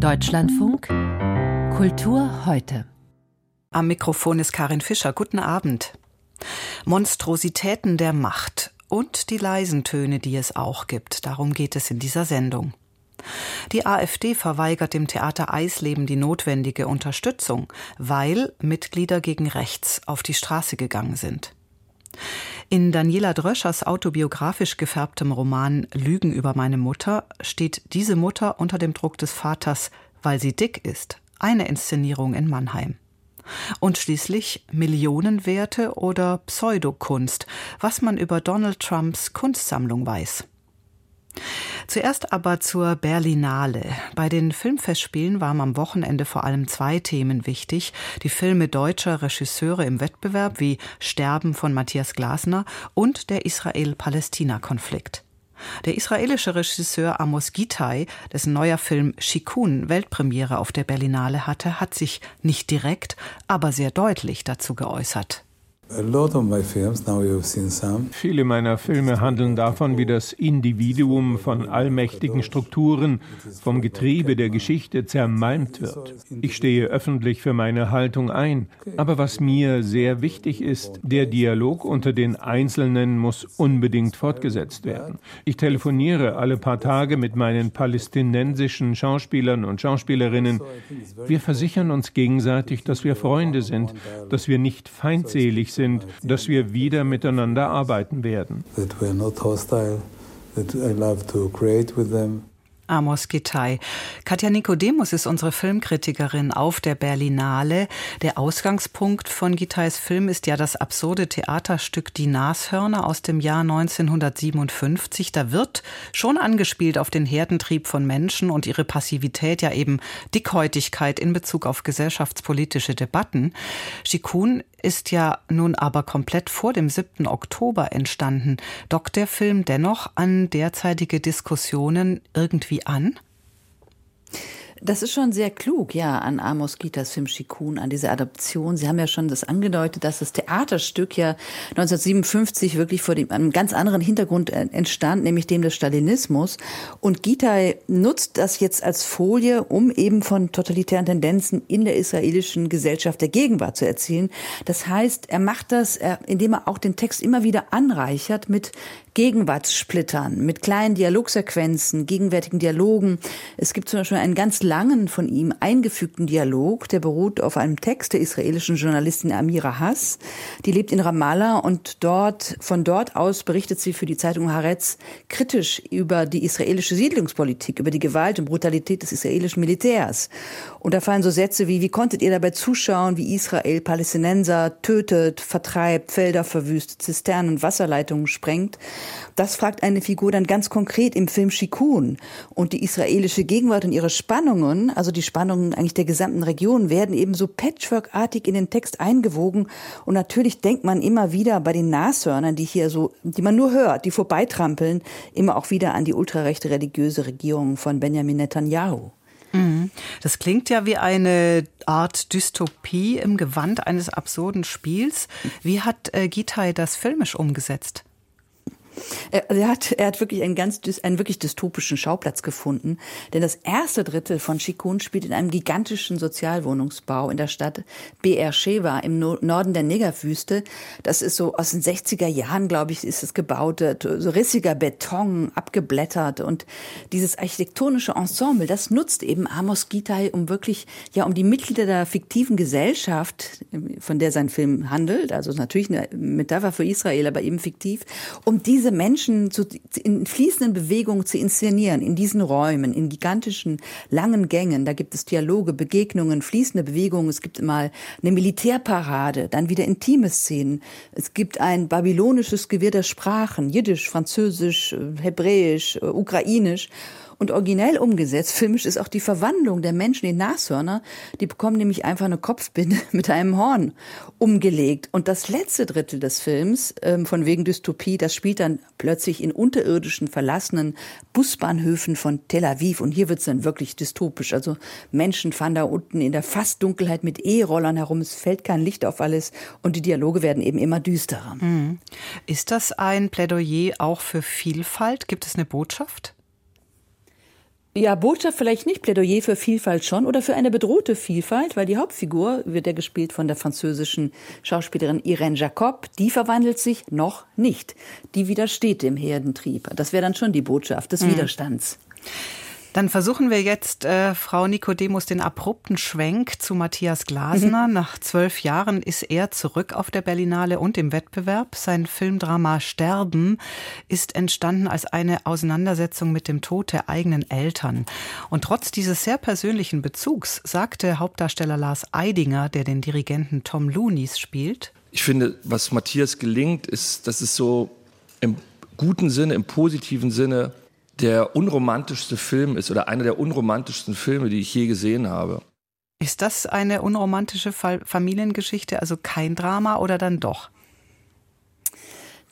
Deutschlandfunk Kultur heute. Am Mikrofon ist Karin Fischer. Guten Abend. Monstrositäten der Macht und die leisen Töne, die es auch gibt. Darum geht es in dieser Sendung. Die AfD verweigert dem Theater Eisleben die notwendige Unterstützung, weil Mitglieder gegen rechts auf die Straße gegangen sind. In Daniela Dröschers autobiografisch gefärbtem Roman Lügen über meine Mutter steht diese Mutter unter dem Druck des Vaters, weil sie dick ist. Eine Inszenierung in Mannheim. Und schließlich Millionenwerte oder Pseudokunst, was man über Donald Trumps Kunstsammlung weiß. Zuerst aber zur Berlinale. Bei den Filmfestspielen waren am Wochenende vor allem zwei Themen wichtig. Die Filme deutscher Regisseure im Wettbewerb wie Sterben von Matthias Glasner und der Israel-Palästina-Konflikt. Der israelische Regisseur Amos Gitai, dessen neuer Film Shikun Weltpremiere auf der Berlinale hatte, hat sich nicht direkt, aber sehr deutlich dazu geäußert. Viele meiner Filme handeln davon, wie das Individuum von allmächtigen Strukturen, vom Getriebe der Geschichte zermalmt wird. Ich stehe öffentlich für meine Haltung ein. Aber was mir sehr wichtig ist, der Dialog unter den Einzelnen muss unbedingt fortgesetzt werden. Ich telefoniere alle paar Tage mit meinen palästinensischen Schauspielern und Schauspielerinnen. Wir versichern uns gegenseitig, dass wir Freunde sind, dass wir nicht feindselig sind sind, dass wir wieder miteinander arbeiten werden. Amos Gitai. Katja Nikodemus ist unsere Filmkritikerin auf der Berlinale. Der Ausgangspunkt von Gitais Film ist ja das absurde Theaterstück Die Nashörner aus dem Jahr 1957. Da wird schon angespielt auf den Herdentrieb von Menschen und ihre Passivität, ja eben Dickhäutigkeit in Bezug auf gesellschaftspolitische Debatten. Shikun ist ja nun aber komplett vor dem 7. Oktober entstanden. Dockt der Film dennoch an derzeitige Diskussionen irgendwie an? Das ist schon sehr klug, ja, an Amos Gitas Film Shikun, an diese Adaption. Sie haben ja schon das angedeutet, dass das Theaterstück ja 1957 wirklich vor dem, einem ganz anderen Hintergrund äh, entstand, nämlich dem des Stalinismus. Und Gita nutzt das jetzt als Folie, um eben von totalitären Tendenzen in der israelischen Gesellschaft der Gegenwart zu erzählen. Das heißt, er macht das, indem er auch den Text immer wieder anreichert mit Gegenwartssplittern, mit kleinen Dialogsequenzen, gegenwärtigen Dialogen. Es gibt zum Beispiel einen ganz langen von ihm eingefügten Dialog, der beruht auf einem Text der israelischen Journalistin Amira Hass. Die lebt in Ramallah und dort, von dort aus berichtet sie für die Zeitung Haaretz kritisch über die israelische Siedlungspolitik, über die Gewalt und Brutalität des israelischen Militärs. Und da fallen so Sätze wie, wie konntet ihr dabei zuschauen, wie Israel Palästinenser tötet, vertreibt, Felder verwüstet, Zisternen, Wasserleitungen sprengt? Das fragt eine Figur dann ganz konkret im Film Shikun. Und die israelische Gegenwart und ihre Spannungen, also die Spannungen eigentlich der gesamten Region, werden eben so patchworkartig in den Text eingewogen. Und natürlich denkt man immer wieder bei den Nashörnern, die hier so, die man nur hört, die vorbeitrampeln, immer auch wieder an die ultrarechte religiöse Regierung von Benjamin Netanyahu. Mhm. Das klingt ja wie eine Art Dystopie im Gewand eines absurden Spiels. Wie hat äh, Gitai das filmisch umgesetzt? Er, er, hat, er hat wirklich einen ganz einen wirklich dystopischen Schauplatz gefunden, denn das erste Drittel von Chikun spielt in einem gigantischen Sozialwohnungsbau in der Stadt BR Sheva im Norden der Negerwüste. Das ist so aus den 60er Jahren, glaube ich, ist es gebaut, so rissiger Beton, abgeblättert und dieses architektonische Ensemble, das nutzt eben Amos Gitai, um wirklich ja um die Mitglieder der fiktiven Gesellschaft, von der sein Film handelt, also natürlich eine Metapher für Israel, aber eben fiktiv, um diese diese Menschen zu, in fließenden Bewegungen zu inszenieren, in diesen Räumen, in gigantischen, langen Gängen. Da gibt es Dialoge, Begegnungen, fließende Bewegungen. Es gibt mal eine Militärparade, dann wieder intime Szenen. Es gibt ein babylonisches Gewirr der Sprachen, Jiddisch, Französisch, Hebräisch, Ukrainisch. Und originell umgesetzt, filmisch, ist auch die Verwandlung der Menschen in Nashörner. Die bekommen nämlich einfach eine Kopfbinde mit einem Horn umgelegt. Und das letzte Drittel des Films, ähm, von wegen Dystopie, das spielt dann plötzlich in unterirdischen, verlassenen Busbahnhöfen von Tel Aviv. Und hier wird es dann wirklich dystopisch. Also Menschen fahren da unten in der Fastdunkelheit mit E-Rollern herum. Es fällt kein Licht auf alles. Und die Dialoge werden eben immer düsterer. Mhm. Ist das ein Plädoyer auch für Vielfalt? Gibt es eine Botschaft? Ja, Botschaft vielleicht nicht, Plädoyer für Vielfalt schon oder für eine bedrohte Vielfalt, weil die Hauptfigur wird ja gespielt von der französischen Schauspielerin Irene Jacob. Die verwandelt sich noch nicht. Die widersteht dem Herdentrieb. Das wäre dann schon die Botschaft des mhm. Widerstands. Dann versuchen wir jetzt, äh, Frau Nikodemus, den abrupten Schwenk zu Matthias Glasner. Mhm. Nach zwölf Jahren ist er zurück auf der Berlinale und im Wettbewerb. Sein Filmdrama Sterben ist entstanden als eine Auseinandersetzung mit dem Tod der eigenen Eltern. Und trotz dieses sehr persönlichen Bezugs sagte Hauptdarsteller Lars Eidinger, der den Dirigenten Tom Loonies spielt. Ich finde, was Matthias gelingt, ist, dass es so im guten Sinne, im positiven Sinne der unromantischste Film ist oder einer der unromantischsten Filme, die ich je gesehen habe. Ist das eine unromantische Familiengeschichte, also kein Drama oder dann doch?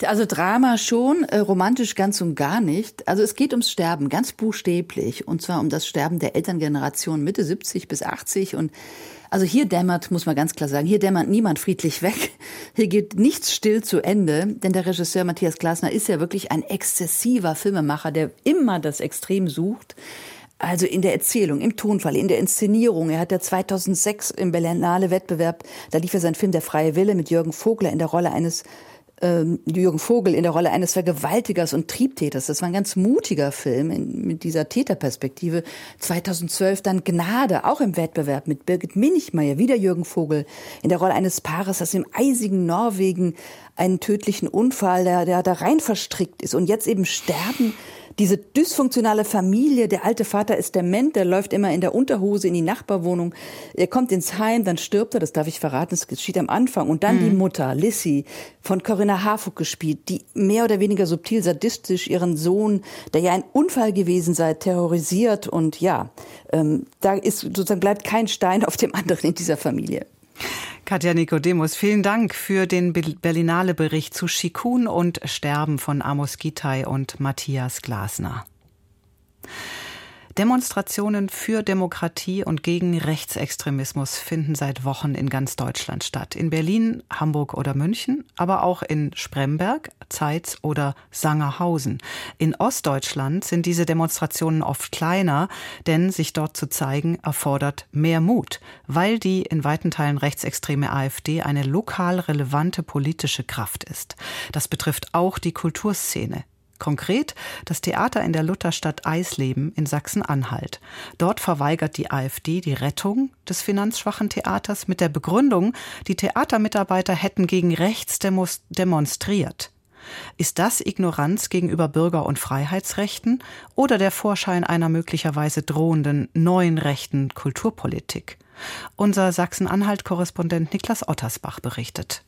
Also Drama schon, äh, romantisch ganz und gar nicht. Also es geht ums Sterben, ganz buchstäblich. Und zwar um das Sterben der Elterngeneration Mitte 70 bis 80. Und also hier dämmert, muss man ganz klar sagen, hier dämmert niemand friedlich weg. Hier geht nichts still zu Ende, denn der Regisseur Matthias Glasner ist ja wirklich ein exzessiver Filmemacher, der immer das Extrem sucht. Also in der Erzählung, im Tonfall, in der Inszenierung. Er hat ja 2006 im Berlinale Wettbewerb, da lief er sein Film Der freie Wille mit Jürgen Vogler in der Rolle eines ähm, Jürgen Vogel in der Rolle eines Vergewaltigers und Triebtäters. Das war ein ganz mutiger Film in, mit dieser Täterperspektive. 2012 dann Gnade, auch im Wettbewerb mit Birgit Minichmeier, wieder Jürgen Vogel, in der Rolle eines Paares, das im eisigen Norwegen einen tödlichen Unfall, der, der da rein verstrickt ist und jetzt eben sterben diese dysfunktionale Familie, der alte Vater ist dement, der läuft immer in der Unterhose in die Nachbarwohnung. Er kommt ins Heim, dann stirbt er, das darf ich verraten, das geschieht am Anfang. Und dann mhm. die Mutter, Lissy, von Corinna Harfuck gespielt, die mehr oder weniger subtil sadistisch ihren Sohn, der ja ein Unfall gewesen sei, terrorisiert. Und ja, ähm, da ist sozusagen bleibt kein Stein auf dem anderen in dieser Familie. Katja Nikodemus, vielen Dank für den Berlinale Bericht zu Schikun und Sterben von Amos Gitai und Matthias Glasner. Demonstrationen für Demokratie und gegen Rechtsextremismus finden seit Wochen in ganz Deutschland statt. In Berlin, Hamburg oder München, aber auch in Spremberg, Zeitz oder Sangerhausen. In Ostdeutschland sind diese Demonstrationen oft kleiner, denn sich dort zu zeigen erfordert mehr Mut, weil die in weiten Teilen rechtsextreme AfD eine lokal relevante politische Kraft ist. Das betrifft auch die Kulturszene. Konkret das Theater in der Lutherstadt Eisleben in Sachsen-Anhalt. Dort verweigert die AfD die Rettung des finanzschwachen Theaters mit der Begründung, die Theatermitarbeiter hätten gegen rechts demonstriert. Ist das Ignoranz gegenüber Bürger- und Freiheitsrechten oder der Vorschein einer möglicherweise drohenden neuen rechten Kulturpolitik? Unser Sachsen-Anhalt-Korrespondent Niklas Ottersbach berichtet.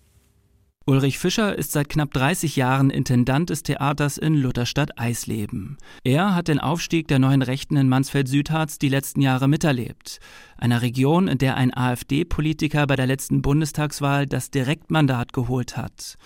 Ulrich Fischer ist seit knapp 30 Jahren Intendant des Theaters in Lutherstadt Eisleben. Er hat den Aufstieg der neuen Rechten in Mansfeld-Südharz die letzten Jahre miterlebt einer Region, in der ein AfD-Politiker bei der letzten Bundestagswahl das Direktmandat geholt hat.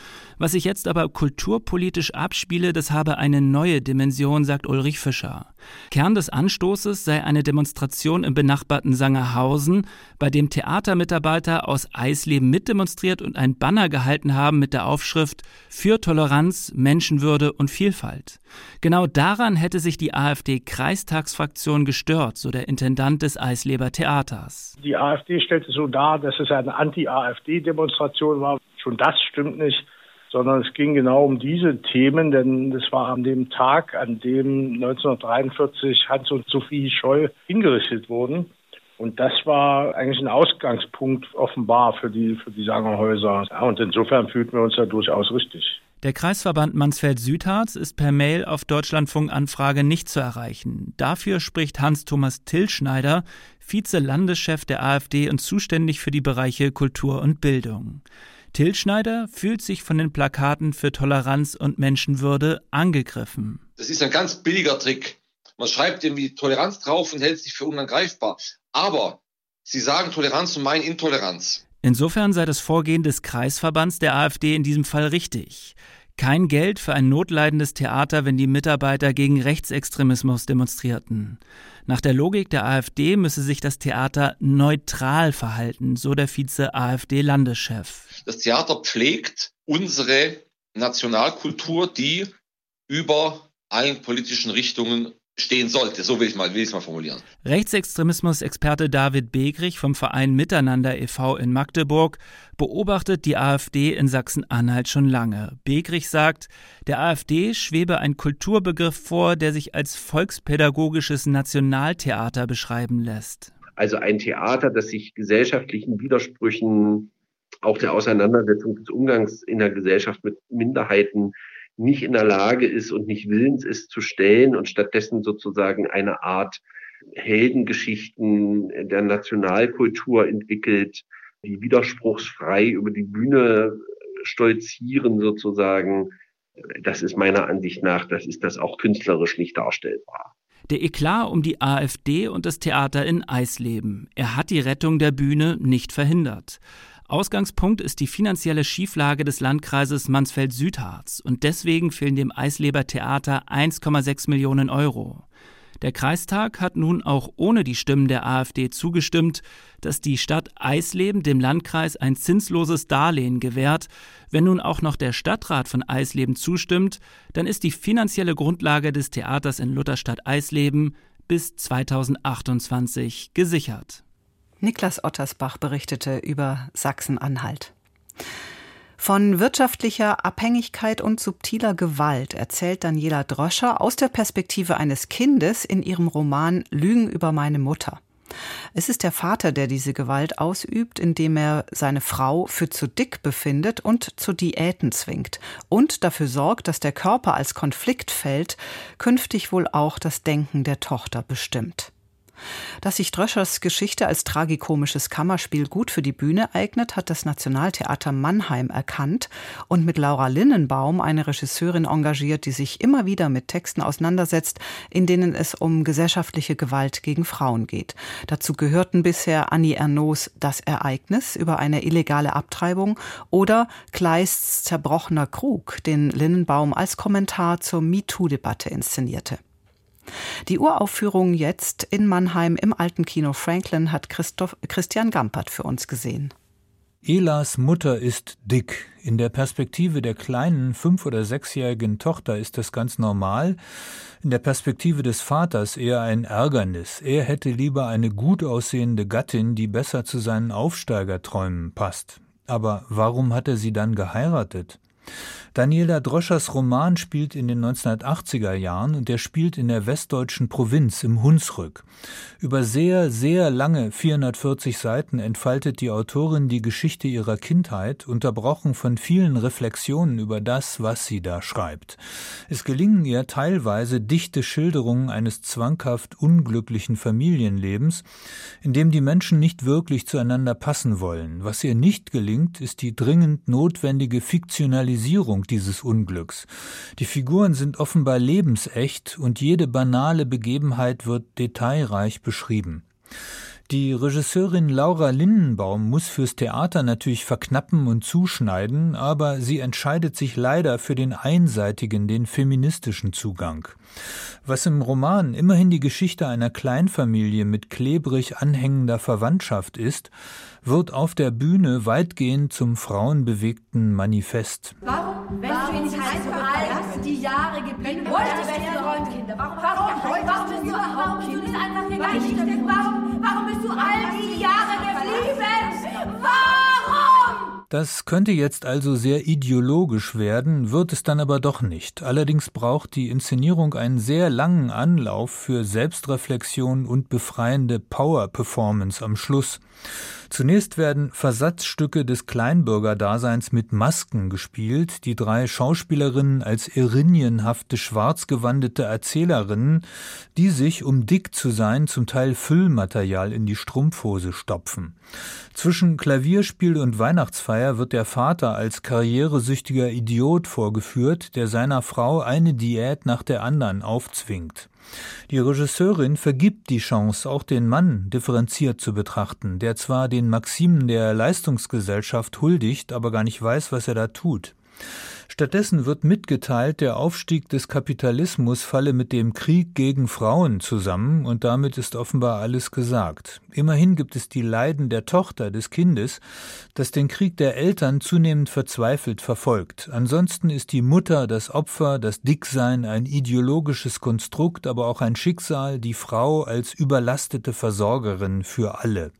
Was sich jetzt aber kulturpolitisch abspiele, das habe eine neue Dimension, sagt Ulrich Fischer. Kern des Anstoßes sei eine Demonstration im benachbarten Sangerhausen, bei dem Theatermitarbeiter aus Eisleben mitdemonstriert und ein Banner gehalten haben mit der Aufschrift Für Toleranz, Menschenwürde und Vielfalt. Genau daran hätte sich die AfD-Kreistagsfraktion gestört, so der Intendant des Eisleber Theaters. Die AfD stellte so dar, dass es eine Anti-AfD-Demonstration war. Schon das stimmt nicht sondern es ging genau um diese Themen, denn es war an dem Tag, an dem 1943 Hans und Sophie Scholl hingerichtet wurden. Und das war eigentlich ein Ausgangspunkt offenbar für die, für die Sangerhäuser. Ja, und insofern fühlten wir uns da durchaus richtig. Der Kreisverband Mansfeld-Südharz ist per Mail auf Deutschlandfunk-Anfrage nicht zu erreichen. Dafür spricht Hans-Thomas Tillschneider, Vize-Landeschef der AfD und zuständig für die Bereiche Kultur und Bildung. Tillschneider fühlt sich von den Plakaten für Toleranz und Menschenwürde angegriffen. Das ist ein ganz billiger Trick. Man schreibt irgendwie Toleranz drauf und hält sich für unangreifbar. Aber sie sagen Toleranz und meinen Intoleranz. Insofern sei das Vorgehen des Kreisverbands der AfD in diesem Fall richtig. Kein Geld für ein notleidendes Theater, wenn die Mitarbeiter gegen Rechtsextremismus demonstrierten. Nach der Logik der AfD müsse sich das Theater neutral verhalten, so der Vize-AfD-Landeschef. Das Theater pflegt unsere Nationalkultur, die über allen politischen Richtungen stehen sollte. So will ich mal, will ich es mal formulieren. Rechtsextremismus-Experte David Begrich vom Verein Miteinander e.V. in Magdeburg beobachtet die AfD in Sachsen-Anhalt schon lange. Begrich sagt, der AfD schwebe ein Kulturbegriff vor, der sich als volkspädagogisches Nationaltheater beschreiben lässt. Also ein Theater, das sich gesellschaftlichen Widersprüchen, auch der Auseinandersetzung des Umgangs in der Gesellschaft mit Minderheiten nicht in der Lage ist und nicht willens ist zu stellen und stattdessen sozusagen eine Art Heldengeschichten der Nationalkultur entwickelt, die widerspruchsfrei über die Bühne stolzieren sozusagen. Das ist meiner Ansicht nach, das ist das auch künstlerisch nicht darstellbar. Der Eklat um die AfD und das Theater in Eisleben. Er hat die Rettung der Bühne nicht verhindert. Ausgangspunkt ist die finanzielle Schieflage des Landkreises Mansfeld-Südharz und deswegen fehlen dem Eisleber Theater 1,6 Millionen Euro. Der Kreistag hat nun auch ohne die Stimmen der AfD zugestimmt, dass die Stadt Eisleben dem Landkreis ein zinsloses Darlehen gewährt. Wenn nun auch noch der Stadtrat von Eisleben zustimmt, dann ist die finanzielle Grundlage des Theaters in Lutherstadt Eisleben bis 2028 gesichert. Niklas Ottersbach berichtete über Sachsen-Anhalt. Von wirtschaftlicher Abhängigkeit und subtiler Gewalt erzählt Daniela Droscher aus der Perspektive eines Kindes in ihrem Roman Lügen über meine Mutter. Es ist der Vater, der diese Gewalt ausübt, indem er seine Frau für zu dick befindet und zu Diäten zwingt und dafür sorgt, dass der Körper als Konfliktfeld künftig wohl auch das Denken der Tochter bestimmt. Dass sich Dröschers Geschichte als tragikomisches Kammerspiel gut für die Bühne eignet, hat das Nationaltheater Mannheim erkannt und mit Laura Linnenbaum eine Regisseurin engagiert, die sich immer wieder mit Texten auseinandersetzt, in denen es um gesellschaftliche Gewalt gegen Frauen geht. Dazu gehörten bisher Annie Ernaux Das Ereignis über eine illegale Abtreibung oder Kleists Zerbrochener Krug, den Linnenbaum als Kommentar zur MeToo-Debatte inszenierte. Die Uraufführung jetzt in Mannheim im alten Kino Franklin hat Christoph, Christian Gampert für uns gesehen. Elas Mutter ist dick. In der Perspektive der kleinen fünf- oder sechsjährigen Tochter ist das ganz normal. In der Perspektive des Vaters eher ein Ärgernis. Er hätte lieber eine gut aussehende Gattin, die besser zu seinen Aufsteigerträumen passt. Aber warum hat er sie dann geheiratet? Daniela Droschers Roman spielt in den 1980er Jahren und er spielt in der westdeutschen Provinz im Hunsrück. Über sehr, sehr lange 440 Seiten entfaltet die Autorin die Geschichte ihrer Kindheit, unterbrochen von vielen Reflexionen über das, was sie da schreibt. Es gelingen ihr teilweise dichte Schilderungen eines zwanghaft unglücklichen Familienlebens, in dem die Menschen nicht wirklich zueinander passen wollen. Was ihr nicht gelingt, ist die dringend notwendige Fiktionalisierung dieses Unglücks. Die Figuren sind offenbar lebensecht und jede banale Begebenheit wird detailreich beschrieben. Die Regisseurin Laura Lindenbaum muss fürs Theater natürlich verknappen und zuschneiden, aber sie entscheidet sich leider für den einseitigen, den feministischen Zugang. Was im Roman immerhin die Geschichte einer Kleinfamilie mit klebrig anhängender Verwandtschaft ist, wird auf der Bühne weitgehend zum frauenbewegten Manifest. Warum, wenn warum du nicht all die Jahre geblieben wolltest, du Kinder? Warum, warum, warum, warum, bist du, warum bist du nicht einfach gegangen? Warum, warum bist du all die Jahre geblieben? Warum? Das könnte jetzt also sehr ideologisch werden, wird es dann aber doch nicht. Allerdings braucht die Inszenierung einen sehr langen Anlauf für Selbstreflexion und befreiende Power-Performance am Schluss. Zunächst werden Versatzstücke des Kleinbürgerdaseins mit Masken gespielt, die drei Schauspielerinnen als irinienhafte schwarzgewandete Erzählerinnen, die sich, um dick zu sein, zum Teil Füllmaterial in die Strumpfhose stopfen. Zwischen Klavierspiel und Weihnachtsfeier wird der Vater als karrieresüchtiger Idiot vorgeführt, der seiner Frau eine Diät nach der anderen aufzwingt. Die Regisseurin vergibt die Chance, auch den Mann differenziert zu betrachten, der zwar den Maximen der Leistungsgesellschaft huldigt, aber gar nicht weiß, was er da tut. Stattdessen wird mitgeteilt, der Aufstieg des Kapitalismus falle mit dem Krieg gegen Frauen zusammen und damit ist offenbar alles gesagt. Immerhin gibt es die Leiden der Tochter des Kindes, das den Krieg der Eltern zunehmend verzweifelt verfolgt. Ansonsten ist die Mutter das Opfer, das Dicksein ein ideologisches Konstrukt, aber auch ein Schicksal, die Frau als überlastete Versorgerin für alle.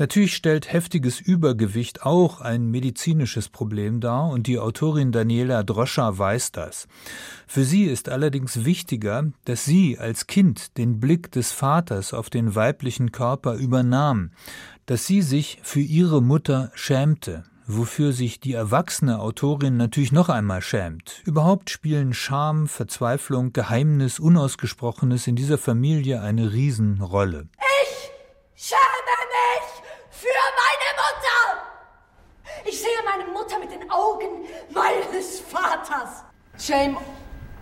Natürlich stellt heftiges Übergewicht auch ein medizinisches Problem dar und die Autorin Daniela Droscher weiß das. Für sie ist allerdings wichtiger, dass sie als Kind den Blick des Vaters auf den weiblichen Körper übernahm, dass sie sich für ihre Mutter schämte, wofür sich die erwachsene Autorin natürlich noch einmal schämt. Überhaupt spielen Scham, Verzweiflung, Geheimnis, Unausgesprochenes in dieser Familie eine Riesenrolle. Ich schäme mich für meine Mutter! Ich sehe meine Mutter mit den Augen meines Vaters. Shame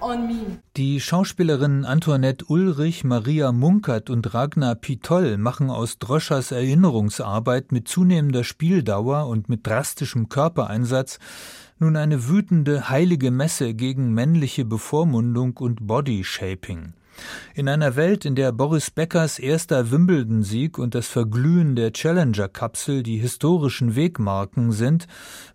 on me. Die Schauspielerinnen Antoinette Ulrich, Maria Munkert und Ragnar Pitoll machen aus Droschers Erinnerungsarbeit mit zunehmender Spieldauer und mit drastischem Körpereinsatz nun eine wütende heilige Messe gegen männliche Bevormundung und Bodyshaping. In einer Welt, in der Boris Beckers erster Wimbledon-Sieg und das Verglühen der Challenger-Kapsel die historischen Wegmarken sind,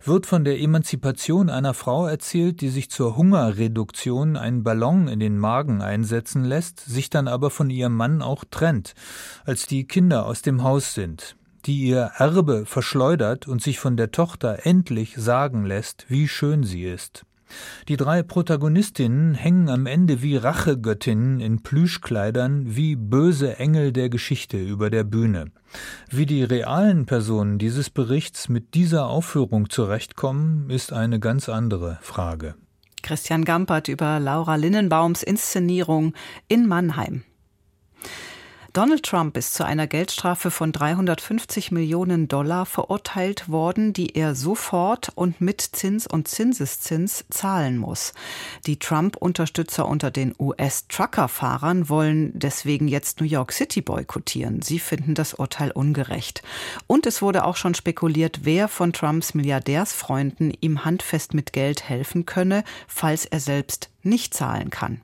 wird von der Emanzipation einer Frau erzählt, die sich zur Hungerreduktion einen Ballon in den Magen einsetzen lässt, sich dann aber von ihrem Mann auch trennt, als die Kinder aus dem Haus sind die ihr Erbe verschleudert und sich von der Tochter endlich sagen lässt, wie schön sie ist. Die drei Protagonistinnen hängen am Ende wie Rachegöttinnen in Plüschkleidern, wie böse Engel der Geschichte über der Bühne. Wie die realen Personen dieses Berichts mit dieser Aufführung zurechtkommen, ist eine ganz andere Frage. Christian Gampert über Laura Linnenbaums Inszenierung in Mannheim. Donald Trump ist zu einer Geldstrafe von 350 Millionen Dollar verurteilt worden, die er sofort und mit Zins und Zinseszins zahlen muss. Die Trump-Unterstützer unter den US-Trucker-Fahrern wollen deswegen jetzt New York City boykottieren. Sie finden das Urteil ungerecht. Und es wurde auch schon spekuliert, wer von Trumps Milliardärsfreunden ihm handfest mit Geld helfen könne, falls er selbst nicht zahlen kann.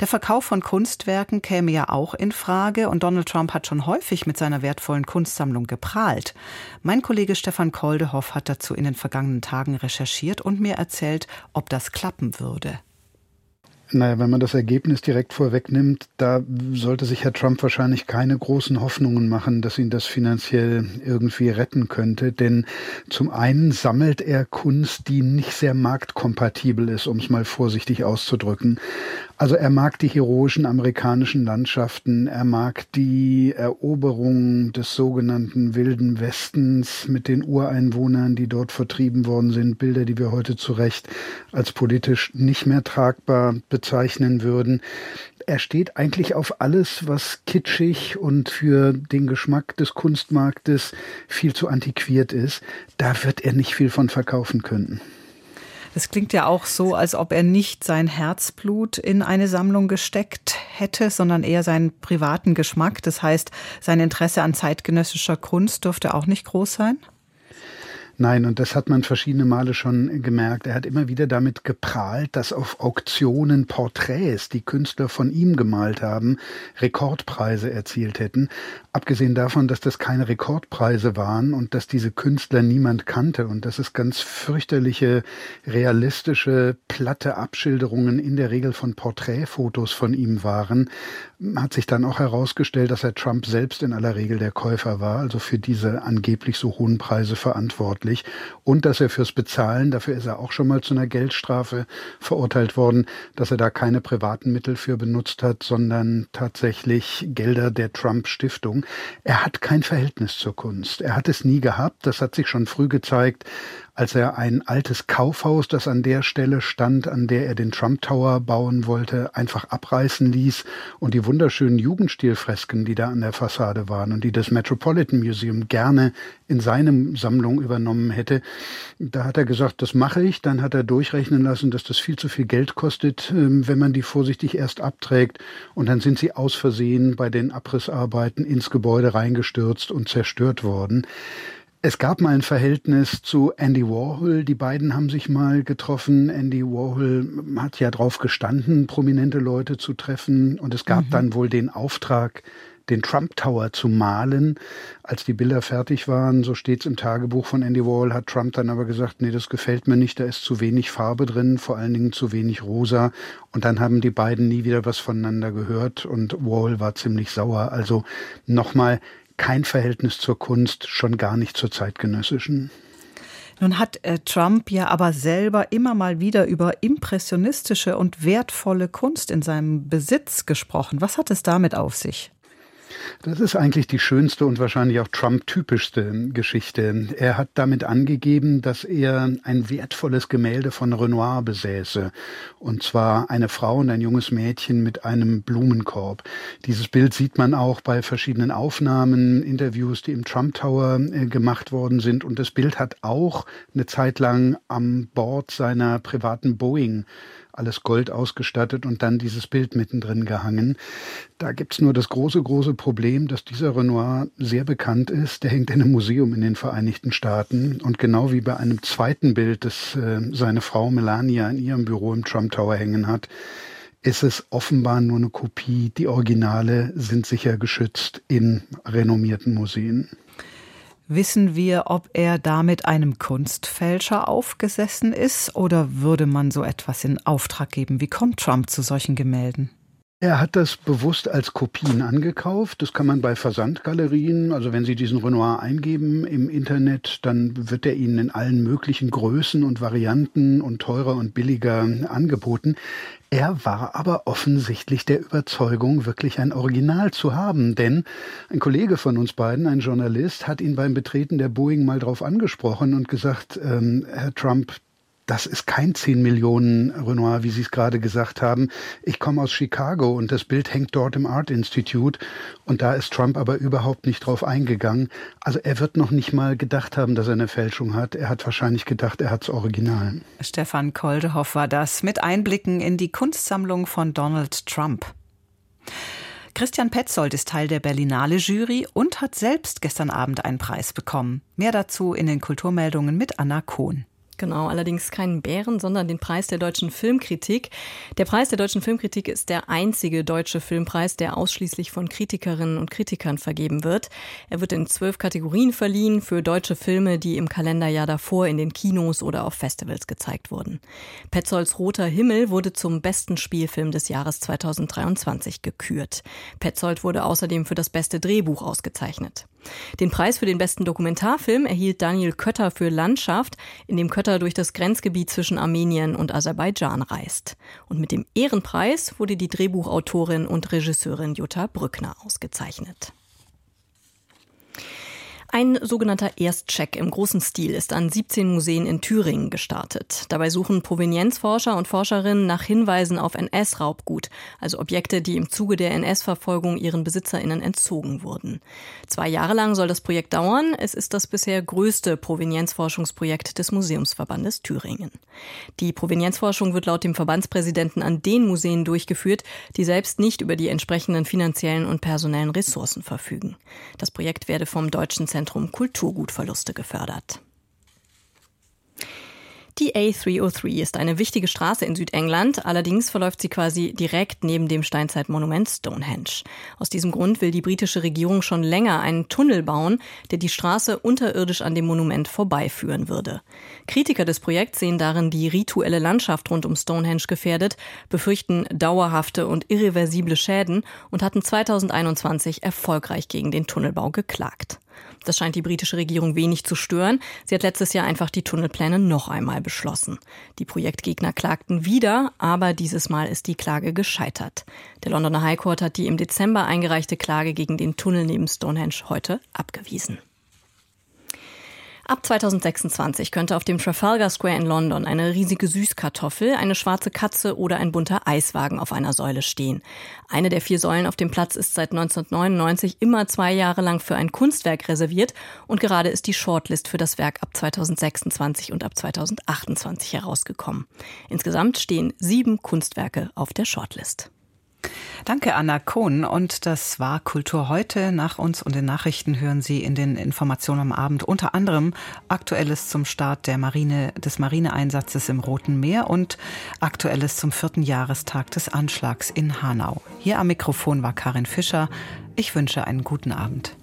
Der Verkauf von Kunstwerken käme ja auch in Frage und Donald Trump hat schon häufig mit seiner wertvollen Kunstsammlung geprahlt. Mein Kollege Stefan Koldehoff hat dazu in den vergangenen Tagen recherchiert und mir erzählt, ob das klappen würde. Naja, wenn man das Ergebnis direkt vorwegnimmt, da sollte sich Herr Trump wahrscheinlich keine großen Hoffnungen machen, dass ihn das finanziell irgendwie retten könnte. Denn zum einen sammelt er Kunst, die nicht sehr marktkompatibel ist, um es mal vorsichtig auszudrücken. Also er mag die heroischen amerikanischen Landschaften, er mag die Eroberung des sogenannten Wilden Westens mit den Ureinwohnern, die dort vertrieben worden sind, Bilder, die wir heute zu Recht als politisch nicht mehr tragbar bezeichnen würden. Er steht eigentlich auf alles, was kitschig und für den Geschmack des Kunstmarktes viel zu antiquiert ist. Da wird er nicht viel von verkaufen können. Es klingt ja auch so, als ob er nicht sein Herzblut in eine Sammlung gesteckt hätte, sondern eher seinen privaten Geschmack. Das heißt, sein Interesse an zeitgenössischer Kunst dürfte auch nicht groß sein? Nein, und das hat man verschiedene Male schon gemerkt. Er hat immer wieder damit geprahlt, dass auf Auktionen Porträts, die Künstler von ihm gemalt haben, Rekordpreise erzielt hätten. Abgesehen davon, dass das keine Rekordpreise waren und dass diese Künstler niemand kannte und dass es ganz fürchterliche, realistische, platte Abschilderungen in der Regel von Porträtfotos von ihm waren, hat sich dann auch herausgestellt, dass Herr Trump selbst in aller Regel der Käufer war, also für diese angeblich so hohen Preise verantwortlich. Und dass er fürs Bezahlen, dafür ist er auch schon mal zu einer Geldstrafe verurteilt worden, dass er da keine privaten Mittel für benutzt hat, sondern tatsächlich Gelder der Trump-Stiftung. Er hat kein Verhältnis zur Kunst. Er hat es nie gehabt. Das hat sich schon früh gezeigt, als er ein altes Kaufhaus, das an der Stelle stand, an der er den Trump Tower bauen wollte, einfach abreißen ließ und die wunderschönen Jugendstilfresken, die da an der Fassade waren und die das Metropolitan Museum gerne in seine Sammlung übernommen hätte, da hat er gesagt, das mache ich. Dann hat er durchrechnen lassen, dass das viel zu viel Geld kostet, ähm, wenn man die vorsichtig erst abträgt. Und dann sind sie aus Versehen bei den Abrissarbeiten ins Gebäude reingestürzt und zerstört worden. Es gab mal ein Verhältnis zu Andy Warhol. Die beiden haben sich mal getroffen. Andy Warhol hat ja drauf gestanden, prominente Leute zu treffen. Und es gab mhm. dann wohl den Auftrag, den Trump Tower zu malen. Als die Bilder fertig waren, so steht's im Tagebuch von Andy Warhol, hat Trump dann aber gesagt, nee, das gefällt mir nicht, da ist zu wenig Farbe drin, vor allen Dingen zu wenig rosa. Und dann haben die beiden nie wieder was voneinander gehört und Warhol war ziemlich sauer. Also nochmal, kein Verhältnis zur Kunst, schon gar nicht zur zeitgenössischen. Nun hat äh, Trump ja aber selber immer mal wieder über impressionistische und wertvolle Kunst in seinem Besitz gesprochen. Was hat es damit auf sich? Das ist eigentlich die schönste und wahrscheinlich auch Trump-typischste Geschichte. Er hat damit angegeben, dass er ein wertvolles Gemälde von Renoir besäße. Und zwar eine Frau und ein junges Mädchen mit einem Blumenkorb. Dieses Bild sieht man auch bei verschiedenen Aufnahmen, Interviews, die im Trump Tower äh, gemacht worden sind. Und das Bild hat auch eine Zeit lang am Bord seiner privaten Boeing alles Gold ausgestattet und dann dieses Bild mittendrin gehangen. Da gibt's nur das große, große Problem, dass dieser Renoir sehr bekannt ist. Der hängt in einem Museum in den Vereinigten Staaten. Und genau wie bei einem zweiten Bild, das äh, seine Frau Melania in ihrem Büro im Trump Tower hängen hat, ist es offenbar nur eine Kopie. Die Originale sind sicher geschützt in renommierten Museen. Wissen wir, ob er damit einem Kunstfälscher aufgesessen ist oder würde man so etwas in Auftrag geben? Wie kommt Trump zu solchen Gemälden? Er hat das bewusst als Kopien angekauft. Das kann man bei Versandgalerien, also wenn Sie diesen Renoir eingeben im Internet, dann wird er Ihnen in allen möglichen Größen und Varianten und teurer und billiger angeboten. Er war aber offensichtlich der Überzeugung, wirklich ein Original zu haben, denn ein Kollege von uns beiden, ein Journalist, hat ihn beim Betreten der Boeing mal drauf angesprochen und gesagt, ähm, Herr Trump, das ist kein 10 Millionen Renoir, wie Sie es gerade gesagt haben. Ich komme aus Chicago und das Bild hängt dort im Art Institute und da ist Trump aber überhaupt nicht drauf eingegangen. Also er wird noch nicht mal gedacht haben, dass er eine Fälschung hat. Er hat wahrscheinlich gedacht, er hat's Original. Stefan Koldehoff war das mit Einblicken in die Kunstsammlung von Donald Trump. Christian Petzold ist Teil der Berlinale Jury und hat selbst gestern Abend einen Preis bekommen. Mehr dazu in den Kulturmeldungen mit Anna Kohn. Genau, allerdings keinen Bären, sondern den Preis der deutschen Filmkritik. Der Preis der deutschen Filmkritik ist der einzige deutsche Filmpreis, der ausschließlich von Kritikerinnen und Kritikern vergeben wird. Er wird in zwölf Kategorien verliehen für deutsche Filme, die im Kalenderjahr davor in den Kinos oder auf Festivals gezeigt wurden. Petzolds Roter Himmel wurde zum besten Spielfilm des Jahres 2023 gekürt. Petzold wurde außerdem für das beste Drehbuch ausgezeichnet. Den Preis für den besten Dokumentarfilm erhielt Daniel Kötter für Landschaft, in dem Kötter durch das Grenzgebiet zwischen Armenien und Aserbaidschan reist. Und mit dem Ehrenpreis wurde die Drehbuchautorin und Regisseurin Jutta Brückner ausgezeichnet. Ein sogenannter Erstcheck im großen Stil ist an 17 Museen in Thüringen gestartet. Dabei suchen Provenienzforscher und Forscherinnen nach Hinweisen auf NS-Raubgut, also Objekte, die im Zuge der NS-Verfolgung ihren BesitzerInnen entzogen wurden. Zwei Jahre lang soll das Projekt dauern. Es ist das bisher größte Provenienzforschungsprojekt des Museumsverbandes Thüringen. Die Provenienzforschung wird laut dem Verbandspräsidenten an den Museen durchgeführt, die selbst nicht über die entsprechenden finanziellen und personellen Ressourcen verfügen. Das Projekt werde vom Deutschen Zentrum Zentrum Kulturgutverluste gefördert. Die A303 ist eine wichtige Straße in Südengland, allerdings verläuft sie quasi direkt neben dem Steinzeitmonument Stonehenge. Aus diesem Grund will die britische Regierung schon länger einen Tunnel bauen, der die Straße unterirdisch an dem Monument vorbeiführen würde. Kritiker des Projekts sehen darin die rituelle Landschaft rund um Stonehenge gefährdet, befürchten dauerhafte und irreversible Schäden und hatten 2021 erfolgreich gegen den Tunnelbau geklagt. Das scheint die britische Regierung wenig zu stören. Sie hat letztes Jahr einfach die Tunnelpläne noch einmal beschlossen. Die Projektgegner klagten wieder, aber dieses Mal ist die Klage gescheitert. Der Londoner High Court hat die im Dezember eingereichte Klage gegen den Tunnel neben Stonehenge heute abgewiesen. Ab 2026 könnte auf dem Trafalgar Square in London eine riesige Süßkartoffel, eine schwarze Katze oder ein bunter Eiswagen auf einer Säule stehen. Eine der vier Säulen auf dem Platz ist seit 1999 immer zwei Jahre lang für ein Kunstwerk reserviert und gerade ist die Shortlist für das Werk ab 2026 und ab 2028 herausgekommen. Insgesamt stehen sieben Kunstwerke auf der Shortlist. Danke, Anna Kohn. Und das war Kultur heute. Nach uns und den Nachrichten hören Sie in den Informationen am Abend unter anderem Aktuelles zum Start der Marine, des Marineeinsatzes im Roten Meer und Aktuelles zum vierten Jahrestag des Anschlags in Hanau. Hier am Mikrofon war Karin Fischer. Ich wünsche einen guten Abend.